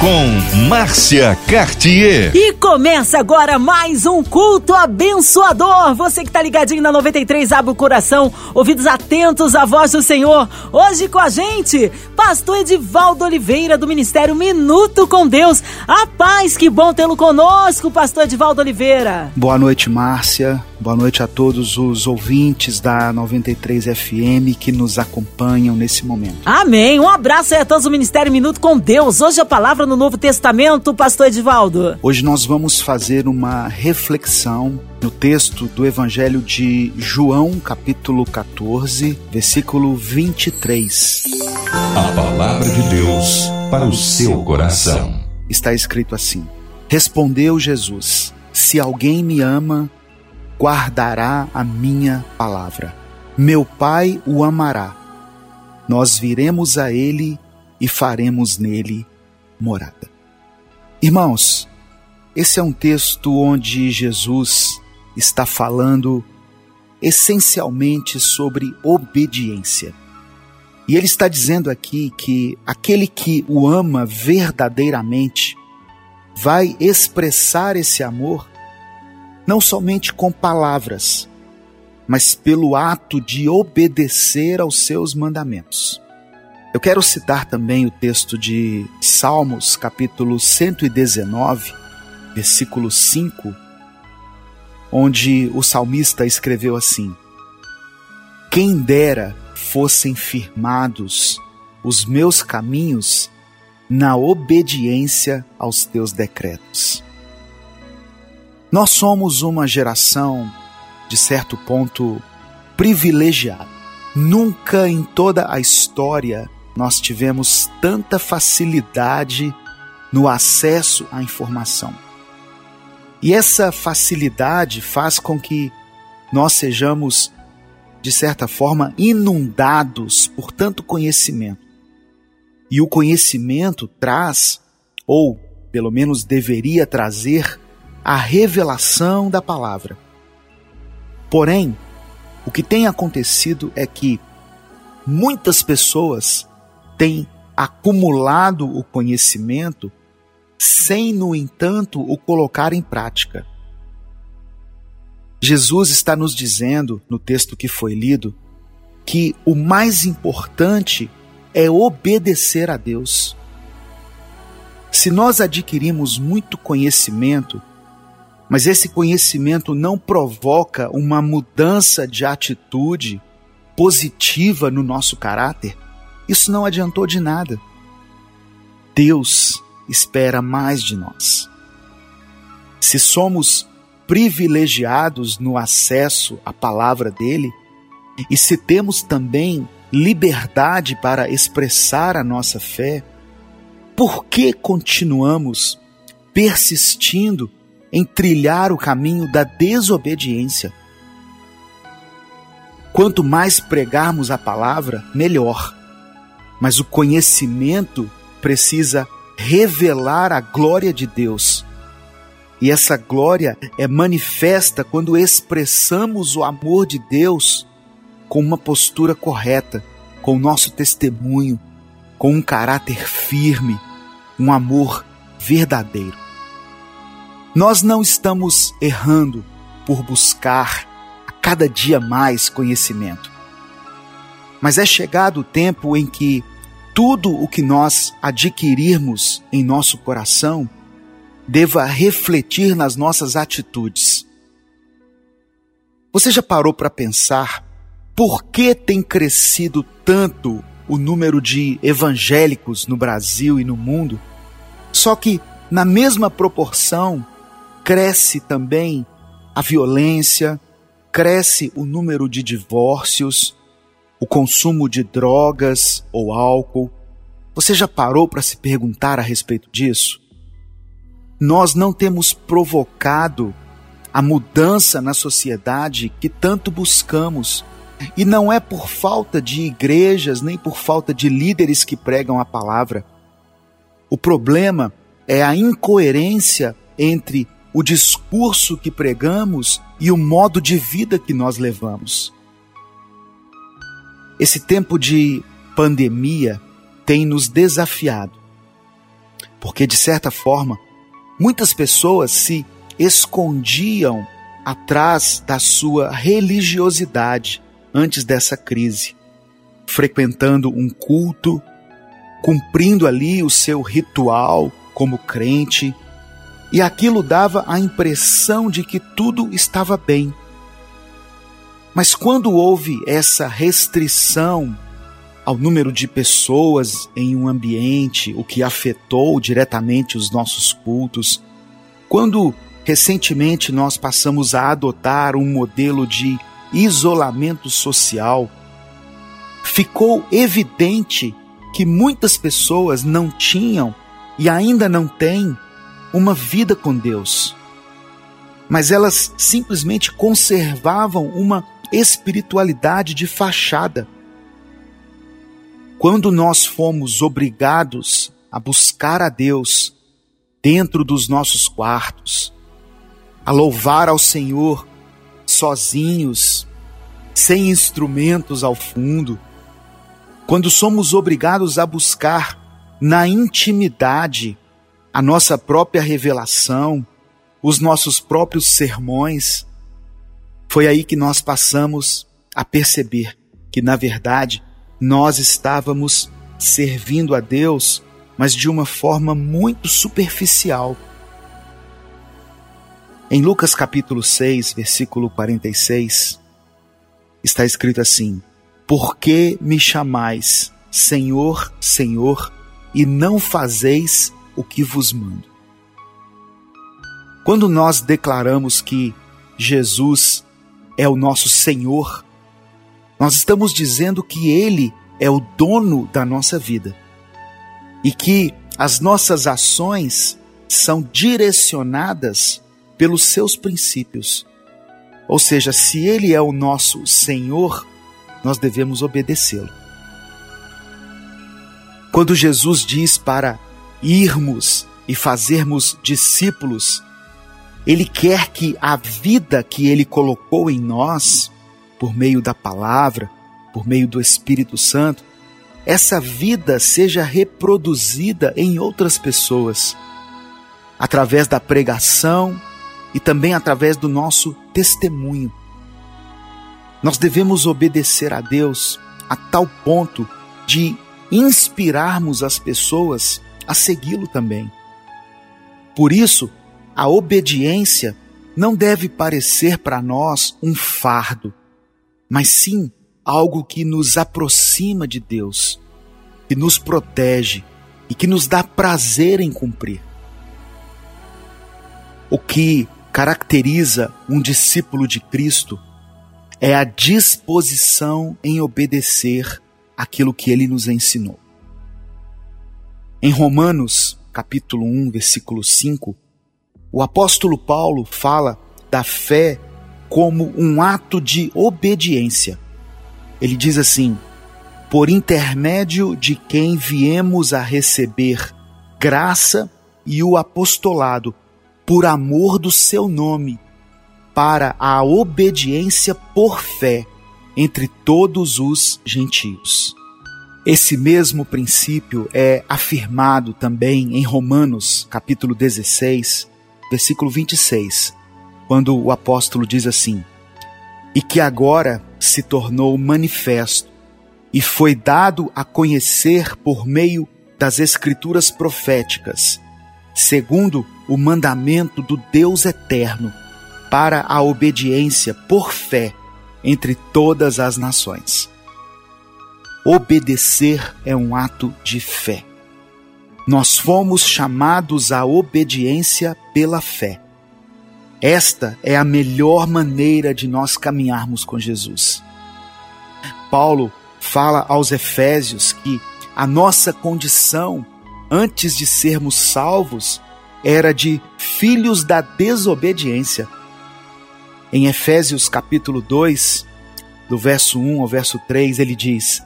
com Márcia Cartier. E começa agora mais um culto abençoador. Você que está ligadinho na 93, abre o coração, ouvidos atentos à voz do Senhor. Hoje com a gente, pastor Edivaldo Oliveira, do Ministério Minuto com Deus. A paz, que bom tê-lo conosco, pastor Edivaldo Oliveira. Boa noite, Márcia. Boa noite a todos os ouvintes da 93 FM que nos acompanham nesse momento. Amém. Um abraço aí a todos do Ministério Minuto com Deus. Hoje a palavra no Novo Testamento, pastor Edivaldo. Hoje nós vamos fazer uma reflexão no texto do Evangelho de João, capítulo 14, versículo 23. A palavra de Deus para o seu coração. Está escrito assim: Respondeu Jesus: Se alguém me ama, guardará a minha palavra. Meu Pai o amará. Nós viremos a ele e faremos nele morada. Irmãos, esse é um texto onde Jesus está falando essencialmente sobre obediência. E ele está dizendo aqui que aquele que o ama verdadeiramente vai expressar esse amor não somente com palavras, mas pelo ato de obedecer aos seus mandamentos. Eu quero citar também o texto de Salmos, capítulo 119, versículo 5, onde o salmista escreveu assim: Quem dera fossem firmados os meus caminhos na obediência aos teus decretos. Nós somos uma geração, de certo ponto, privilegiada. Nunca em toda a história nós tivemos tanta facilidade no acesso à informação. E essa facilidade faz com que nós sejamos, de certa forma, inundados por tanto conhecimento. E o conhecimento traz, ou pelo menos deveria trazer, a revelação da palavra. Porém, o que tem acontecido é que muitas pessoas têm acumulado o conhecimento sem, no entanto, o colocar em prática. Jesus está nos dizendo, no texto que foi lido, que o mais importante é obedecer a Deus. Se nós adquirimos muito conhecimento, mas esse conhecimento não provoca uma mudança de atitude positiva no nosso caráter, isso não adiantou de nada. Deus espera mais de nós. Se somos privilegiados no acesso à palavra dele, e se temos também liberdade para expressar a nossa fé, por que continuamos persistindo em trilhar o caminho da desobediência. Quanto mais pregarmos a palavra, melhor. Mas o conhecimento precisa revelar a glória de Deus. E essa glória é manifesta quando expressamos o amor de Deus com uma postura correta, com o nosso testemunho, com um caráter firme, um amor verdadeiro. Nós não estamos errando por buscar a cada dia mais conhecimento. Mas é chegado o tempo em que tudo o que nós adquirirmos em nosso coração deva refletir nas nossas atitudes. Você já parou para pensar por que tem crescido tanto o número de evangélicos no Brasil e no mundo? Só que, na mesma proporção, cresce também a violência, cresce o número de divórcios, o consumo de drogas ou álcool. Você já parou para se perguntar a respeito disso? Nós não temos provocado a mudança na sociedade que tanto buscamos. E não é por falta de igrejas, nem por falta de líderes que pregam a palavra. O problema é a incoerência entre o discurso que pregamos e o modo de vida que nós levamos. Esse tempo de pandemia tem nos desafiado, porque de certa forma, muitas pessoas se escondiam atrás da sua religiosidade antes dessa crise, frequentando um culto, cumprindo ali o seu ritual como crente, e aquilo dava a impressão de que tudo estava bem. Mas quando houve essa restrição ao número de pessoas em um ambiente, o que afetou diretamente os nossos cultos, quando recentemente nós passamos a adotar um modelo de isolamento social, ficou evidente que muitas pessoas não tinham e ainda não têm uma vida com Deus. Mas elas simplesmente conservavam uma espiritualidade de fachada. Quando nós fomos obrigados a buscar a Deus dentro dos nossos quartos, a louvar ao Senhor sozinhos, sem instrumentos ao fundo, quando somos obrigados a buscar na intimidade a nossa própria revelação, os nossos próprios sermões, foi aí que nós passamos a perceber que, na verdade, nós estávamos servindo a Deus, mas de uma forma muito superficial. Em Lucas capítulo 6, versículo 46, está escrito assim: Por que me chamais Senhor, Senhor, e não fazeis o que vos mando. Quando nós declaramos que Jesus é o nosso Senhor, nós estamos dizendo que Ele é o dono da nossa vida e que as nossas ações são direcionadas pelos seus princípios. Ou seja, se Ele é o nosso Senhor, nós devemos obedecê-lo. Quando Jesus diz para irmos e fazermos discípulos, Ele quer que a vida que Ele colocou em nós, por meio da palavra, por meio do Espírito Santo, essa vida seja reproduzida em outras pessoas, através da pregação e também através do nosso testemunho. Nós devemos obedecer a Deus a tal ponto de inspirarmos as pessoas a segui-lo também. Por isso, a obediência não deve parecer para nós um fardo, mas sim algo que nos aproxima de Deus, que nos protege e que nos dá prazer em cumprir. O que caracteriza um discípulo de Cristo é a disposição em obedecer aquilo que ele nos ensinou. Em Romanos, capítulo 1, versículo 5, o apóstolo Paulo fala da fé como um ato de obediência. Ele diz assim: por intermédio de quem viemos a receber graça e o apostolado, por amor do seu nome, para a obediência por fé entre todos os gentios. Esse mesmo princípio é afirmado também em Romanos, capítulo 16, versículo 26, quando o apóstolo diz assim: E que agora se tornou manifesto e foi dado a conhecer por meio das escrituras proféticas, segundo o mandamento do Deus eterno, para a obediência por fé entre todas as nações Obedecer é um ato de fé. Nós fomos chamados à obediência pela fé. Esta é a melhor maneira de nós caminharmos com Jesus. Paulo fala aos Efésios que a nossa condição antes de sermos salvos era de filhos da desobediência. Em Efésios capítulo 2, do verso 1 ao verso 3, ele diz: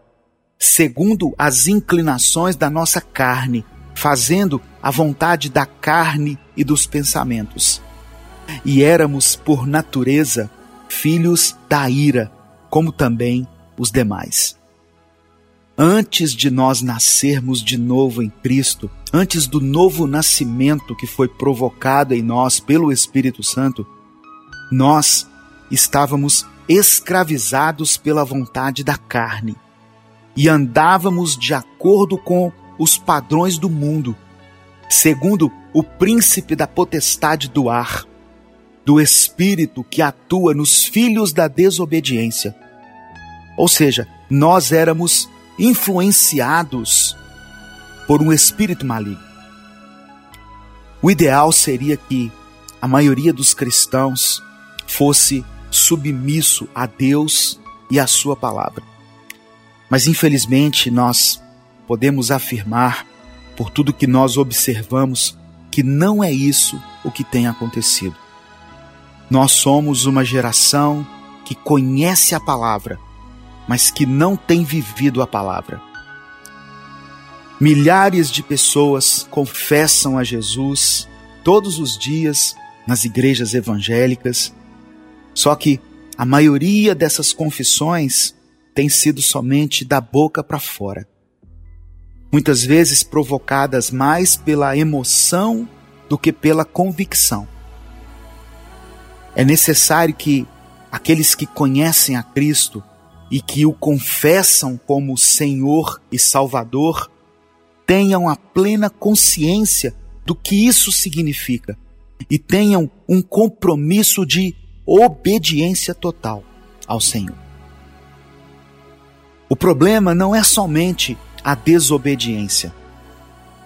segundo as inclinações da nossa carne, fazendo a vontade da carne e dos pensamentos. E éramos, por natureza, filhos da ira, como também os demais. Antes de nós nascermos de novo em Cristo, antes do novo nascimento que foi provocado em nós pelo Espírito Santo, nós estávamos escravizados pela vontade da carne e andávamos de acordo com os padrões do mundo, segundo o príncipe da potestade do ar, do espírito que atua nos filhos da desobediência. Ou seja, nós éramos influenciados por um espírito maligno. O ideal seria que a maioria dos cristãos fosse submisso a Deus e a Sua palavra. Mas infelizmente nós podemos afirmar, por tudo que nós observamos, que não é isso o que tem acontecido. Nós somos uma geração que conhece a palavra, mas que não tem vivido a palavra. Milhares de pessoas confessam a Jesus todos os dias nas igrejas evangélicas, só que a maioria dessas confissões tem sido somente da boca para fora. Muitas vezes provocadas mais pela emoção do que pela convicção. É necessário que aqueles que conhecem a Cristo e que o confessam como Senhor e Salvador tenham a plena consciência do que isso significa e tenham um compromisso de obediência total ao Senhor. O problema não é somente a desobediência,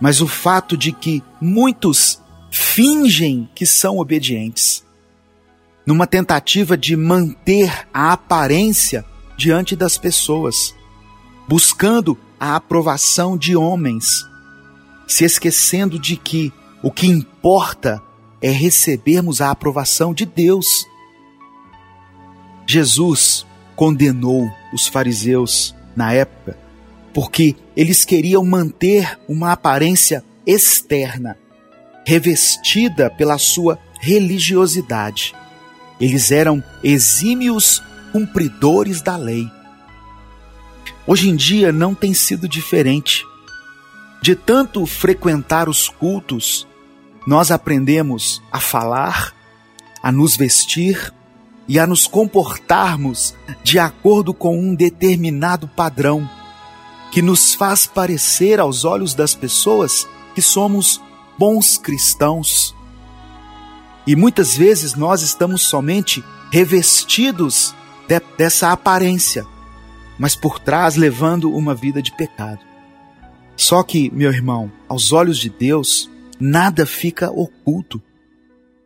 mas o fato de que muitos fingem que são obedientes, numa tentativa de manter a aparência diante das pessoas, buscando a aprovação de homens, se esquecendo de que o que importa é recebermos a aprovação de Deus. Jesus condenou os fariseus na época porque eles queriam manter uma aparência externa, revestida pela sua religiosidade. Eles eram exímios cumpridores da lei. Hoje em dia não tem sido diferente. De tanto frequentar os cultos, nós aprendemos a falar, a nos vestir, e a nos comportarmos de acordo com um determinado padrão que nos faz parecer aos olhos das pessoas que somos bons cristãos. E muitas vezes nós estamos somente revestidos de, dessa aparência, mas por trás levando uma vida de pecado. Só que, meu irmão, aos olhos de Deus, nada fica oculto.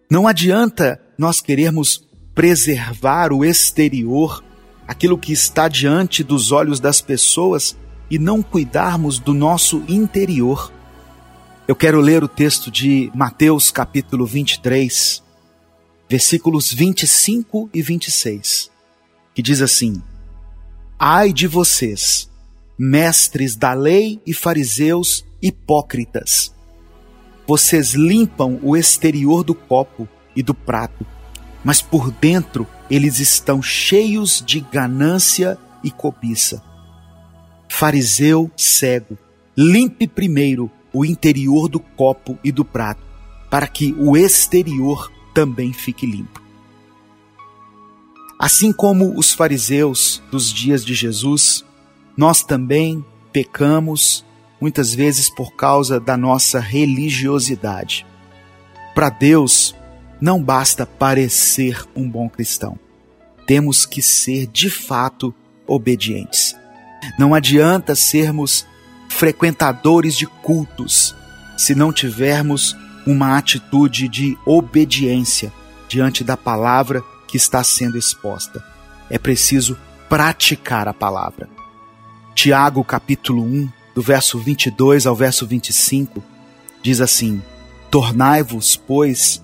Não adianta nós querermos preservar o exterior, aquilo que está diante dos olhos das pessoas e não cuidarmos do nosso interior. Eu quero ler o texto de Mateus capítulo 23, versículos 25 e 26, que diz assim: Ai de vocês, mestres da lei e fariseus hipócritas! Vocês limpam o exterior do copo e do prato mas por dentro eles estão cheios de ganância e cobiça. Fariseu cego, limpe primeiro o interior do copo e do prato, para que o exterior também fique limpo. Assim como os fariseus dos dias de Jesus, nós também pecamos muitas vezes por causa da nossa religiosidade. Para Deus, não basta parecer um bom cristão. Temos que ser de fato obedientes. Não adianta sermos frequentadores de cultos se não tivermos uma atitude de obediência diante da palavra que está sendo exposta. É preciso praticar a palavra. Tiago, capítulo 1, do verso 22 ao verso 25, diz assim: Tornai-vos, pois,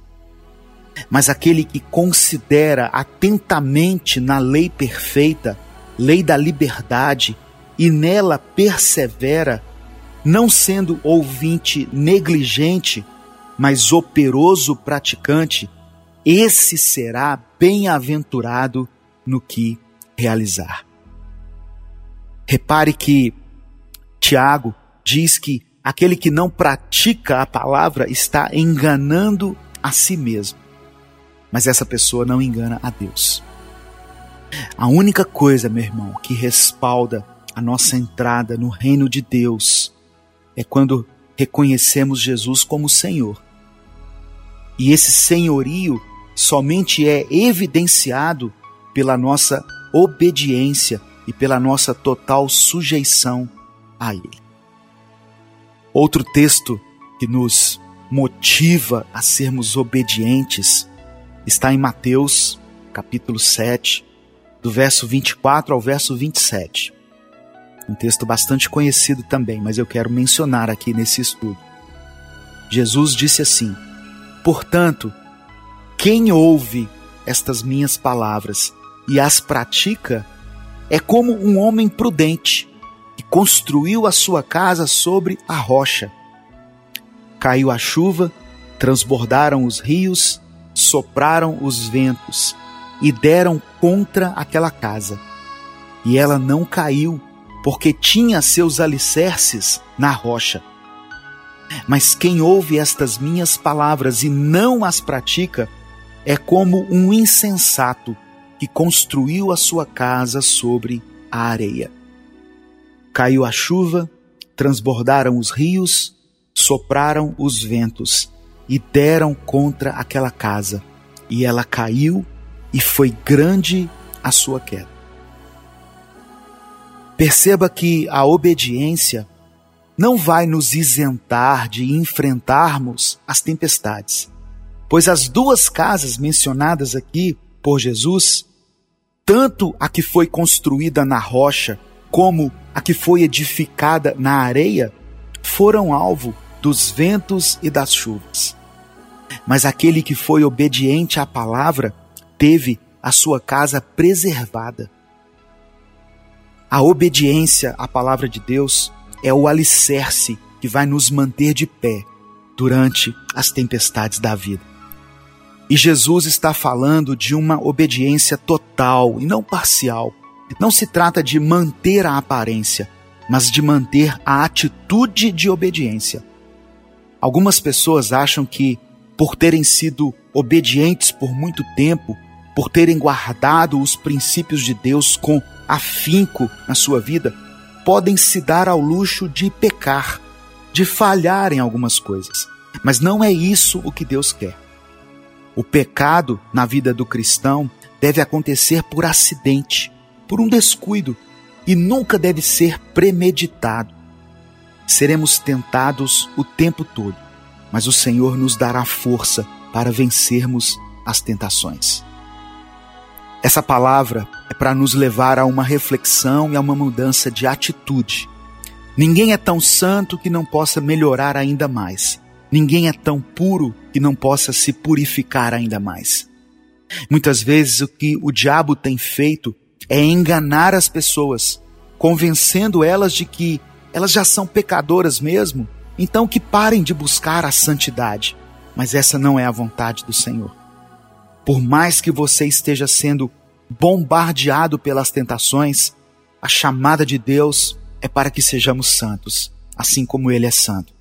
Mas aquele que considera atentamente na lei perfeita, lei da liberdade, e nela persevera, não sendo ouvinte negligente, mas operoso praticante, esse será bem-aventurado no que realizar. Repare que Tiago diz que aquele que não pratica a palavra está enganando a si mesmo. Mas essa pessoa não engana a Deus. A única coisa, meu irmão, que respalda a nossa entrada no reino de Deus é quando reconhecemos Jesus como Senhor. E esse senhorio somente é evidenciado pela nossa obediência e pela nossa total sujeição a Ele. Outro texto que nos motiva a sermos obedientes está em Mateus, capítulo 7, do verso 24 ao verso 27. Um texto bastante conhecido também, mas eu quero mencionar aqui nesse estudo. Jesus disse assim: Portanto, quem ouve estas minhas palavras e as pratica é como um homem prudente que construiu a sua casa sobre a rocha. Caiu a chuva, transbordaram os rios, sopraram os ventos e deram contra aquela casa. E ela não caiu, porque tinha seus alicerces na rocha. Mas quem ouve estas minhas palavras e não as pratica é como um insensato que construiu a sua casa sobre a areia. Caiu a chuva, transbordaram os rios, sopraram os ventos e deram contra aquela casa, e ela caiu e foi grande a sua queda. Perceba que a obediência não vai nos isentar de enfrentarmos as tempestades, pois as duas casas mencionadas aqui por Jesus, tanto a que foi construída na rocha como a que foi edificada na areia, foram alvo dos ventos e das chuvas. Mas aquele que foi obediente à palavra teve a sua casa preservada. A obediência à palavra de Deus é o alicerce que vai nos manter de pé durante as tempestades da vida. E Jesus está falando de uma obediência total e não parcial. Não se trata de manter a aparência, mas de manter a atitude de obediência. Algumas pessoas acham que, por terem sido obedientes por muito tempo, por terem guardado os princípios de Deus com afinco na sua vida, podem se dar ao luxo de pecar, de falhar em algumas coisas. Mas não é isso o que Deus quer. O pecado na vida do cristão deve acontecer por acidente, por um descuido, e nunca deve ser premeditado. Seremos tentados o tempo todo, mas o Senhor nos dará força para vencermos as tentações. Essa palavra é para nos levar a uma reflexão e a uma mudança de atitude. Ninguém é tão santo que não possa melhorar ainda mais. Ninguém é tão puro que não possa se purificar ainda mais. Muitas vezes o que o diabo tem feito é enganar as pessoas, convencendo elas de que elas já são pecadoras mesmo, então que parem de buscar a santidade. Mas essa não é a vontade do Senhor. Por mais que você esteja sendo bombardeado pelas tentações, a chamada de Deus é para que sejamos santos, assim como Ele é santo.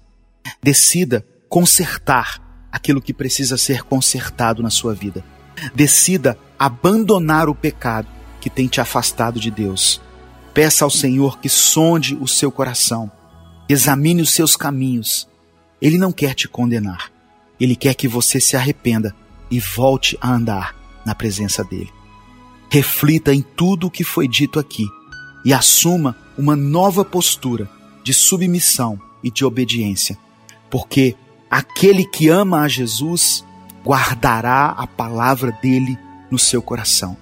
Decida consertar aquilo que precisa ser consertado na sua vida. Decida abandonar o pecado que tem te afastado de Deus. Peça ao Senhor que sonde o seu coração, examine os seus caminhos. Ele não quer te condenar, ele quer que você se arrependa e volte a andar na presença dele. Reflita em tudo o que foi dito aqui e assuma uma nova postura de submissão e de obediência, porque aquele que ama a Jesus guardará a palavra dele no seu coração.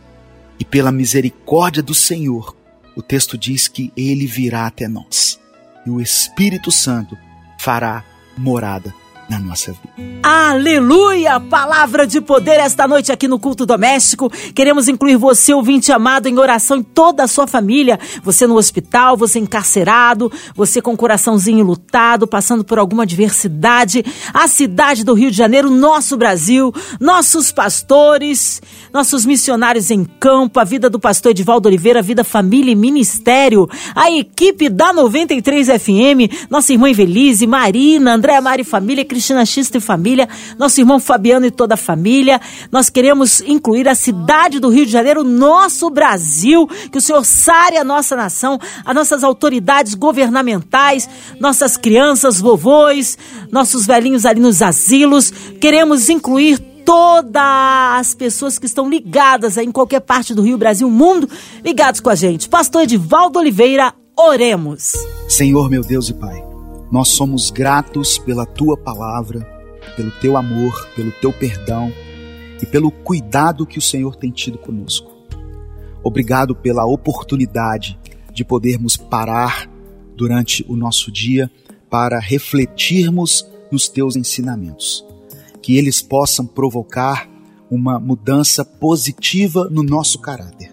E pela misericórdia do Senhor, o texto diz que ele virá até nós e o Espírito Santo fará morada na nossa vida. Aleluia! Palavra de poder esta noite aqui no culto doméstico. Queremos incluir você, ouvinte amado, em oração em toda a sua família. Você no hospital, você encarcerado, você com o coraçãozinho lutado, passando por alguma adversidade. A cidade do Rio de Janeiro, nosso Brasil, nossos pastores, nossos missionários em campo, a vida do pastor Edivaldo Oliveira, vida, família e ministério. A equipe da 93 FM, nossa irmã Evelise, Marina, Andréa Mari Família, Cristina Xista e família, nosso irmão Fabiano e toda a família. Nós queremos incluir a cidade do Rio de Janeiro, nosso Brasil, que o Senhor sare a nossa nação, as nossas autoridades governamentais, nossas crianças, vovôs, nossos velhinhos ali nos asilos. Queremos incluir todas as pessoas que estão ligadas em qualquer parte do Rio, Brasil, mundo, ligados com a gente. Pastor Edivaldo Oliveira, oremos. Senhor, meu Deus e Pai. Nós somos gratos pela tua palavra, pelo teu amor, pelo teu perdão e pelo cuidado que o Senhor tem tido conosco. Obrigado pela oportunidade de podermos parar durante o nosso dia para refletirmos nos teus ensinamentos. Que eles possam provocar uma mudança positiva no nosso caráter.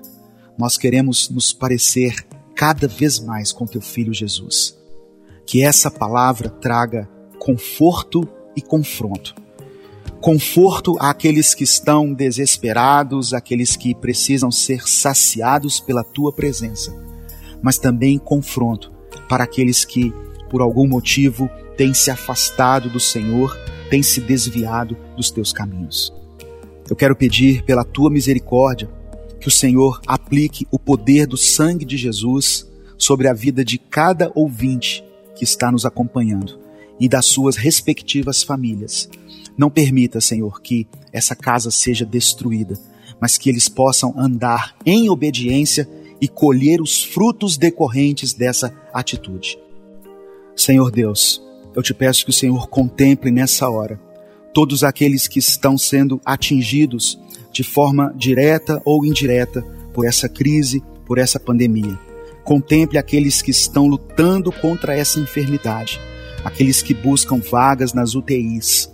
Nós queremos nos parecer cada vez mais com teu filho Jesus que essa palavra traga conforto e confronto. Conforto àqueles que estão desesperados, àqueles que precisam ser saciados pela tua presença, mas também confronto para aqueles que, por algum motivo, têm se afastado do Senhor, têm se desviado dos teus caminhos. Eu quero pedir pela tua misericórdia que o Senhor aplique o poder do sangue de Jesus sobre a vida de cada ouvinte que está nos acompanhando e das suas respectivas famílias. Não permita, Senhor, que essa casa seja destruída, mas que eles possam andar em obediência e colher os frutos decorrentes dessa atitude. Senhor Deus, eu te peço que o Senhor contemple nessa hora todos aqueles que estão sendo atingidos de forma direta ou indireta por essa crise, por essa pandemia. Contemple aqueles que estão lutando contra essa enfermidade, aqueles que buscam vagas nas UTIs.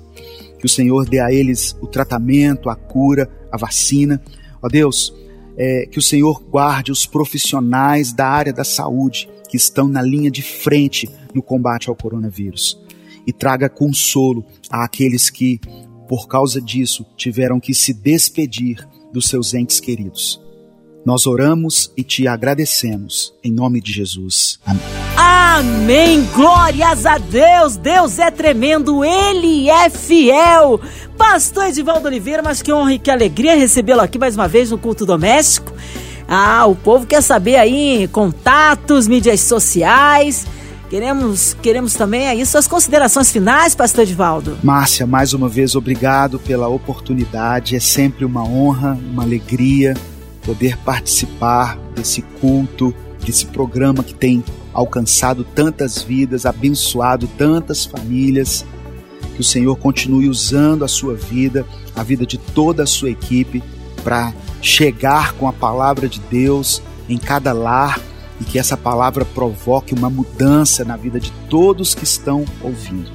Que o Senhor dê a eles o tratamento, a cura, a vacina. Ó Deus, é, que o Senhor guarde os profissionais da área da saúde que estão na linha de frente no combate ao coronavírus e traga consolo àqueles que, por causa disso, tiveram que se despedir dos seus entes queridos. Nós oramos e te agradecemos em nome de Jesus. Amém. Amém. Glórias a Deus. Deus é tremendo, ele é fiel. Pastor Edivaldo Oliveira, mas que honra e que alegria recebê-lo aqui mais uma vez no culto doméstico. Ah, o povo quer saber aí contatos, mídias sociais. Queremos, queremos também aí suas considerações finais, Pastor Edivaldo. Márcia, mais uma vez obrigado pela oportunidade. É sempre uma honra, uma alegria poder participar desse culto, desse programa que tem alcançado tantas vidas, abençoado tantas famílias. Que o Senhor continue usando a sua vida, a vida de toda a sua equipe, para chegar com a palavra de Deus em cada lar e que essa palavra provoque uma mudança na vida de todos que estão ouvindo.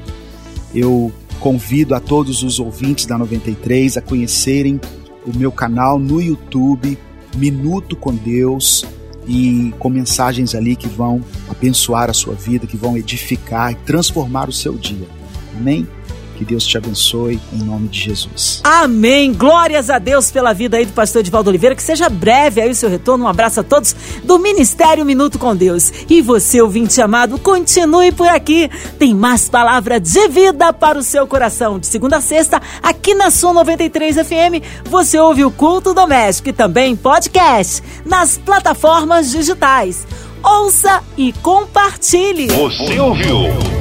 Eu convido a todos os ouvintes da 93 a conhecerem o meu canal no YouTube, Minuto com Deus e com mensagens ali que vão abençoar a sua vida, que vão edificar e transformar o seu dia. Amém? Que Deus te abençoe em nome de Jesus. Amém. Glórias a Deus pela vida aí do pastor Edivaldo Oliveira. Que seja breve aí o seu retorno. Um abraço a todos do Ministério Minuto com Deus. E você, ouvinte amado, continue por aqui. Tem mais palavra de vida para o seu coração. De segunda a sexta, aqui na Sua 93 FM, você ouve o Culto Doméstico e também podcast nas plataformas digitais. Ouça e compartilhe. Você ouviu?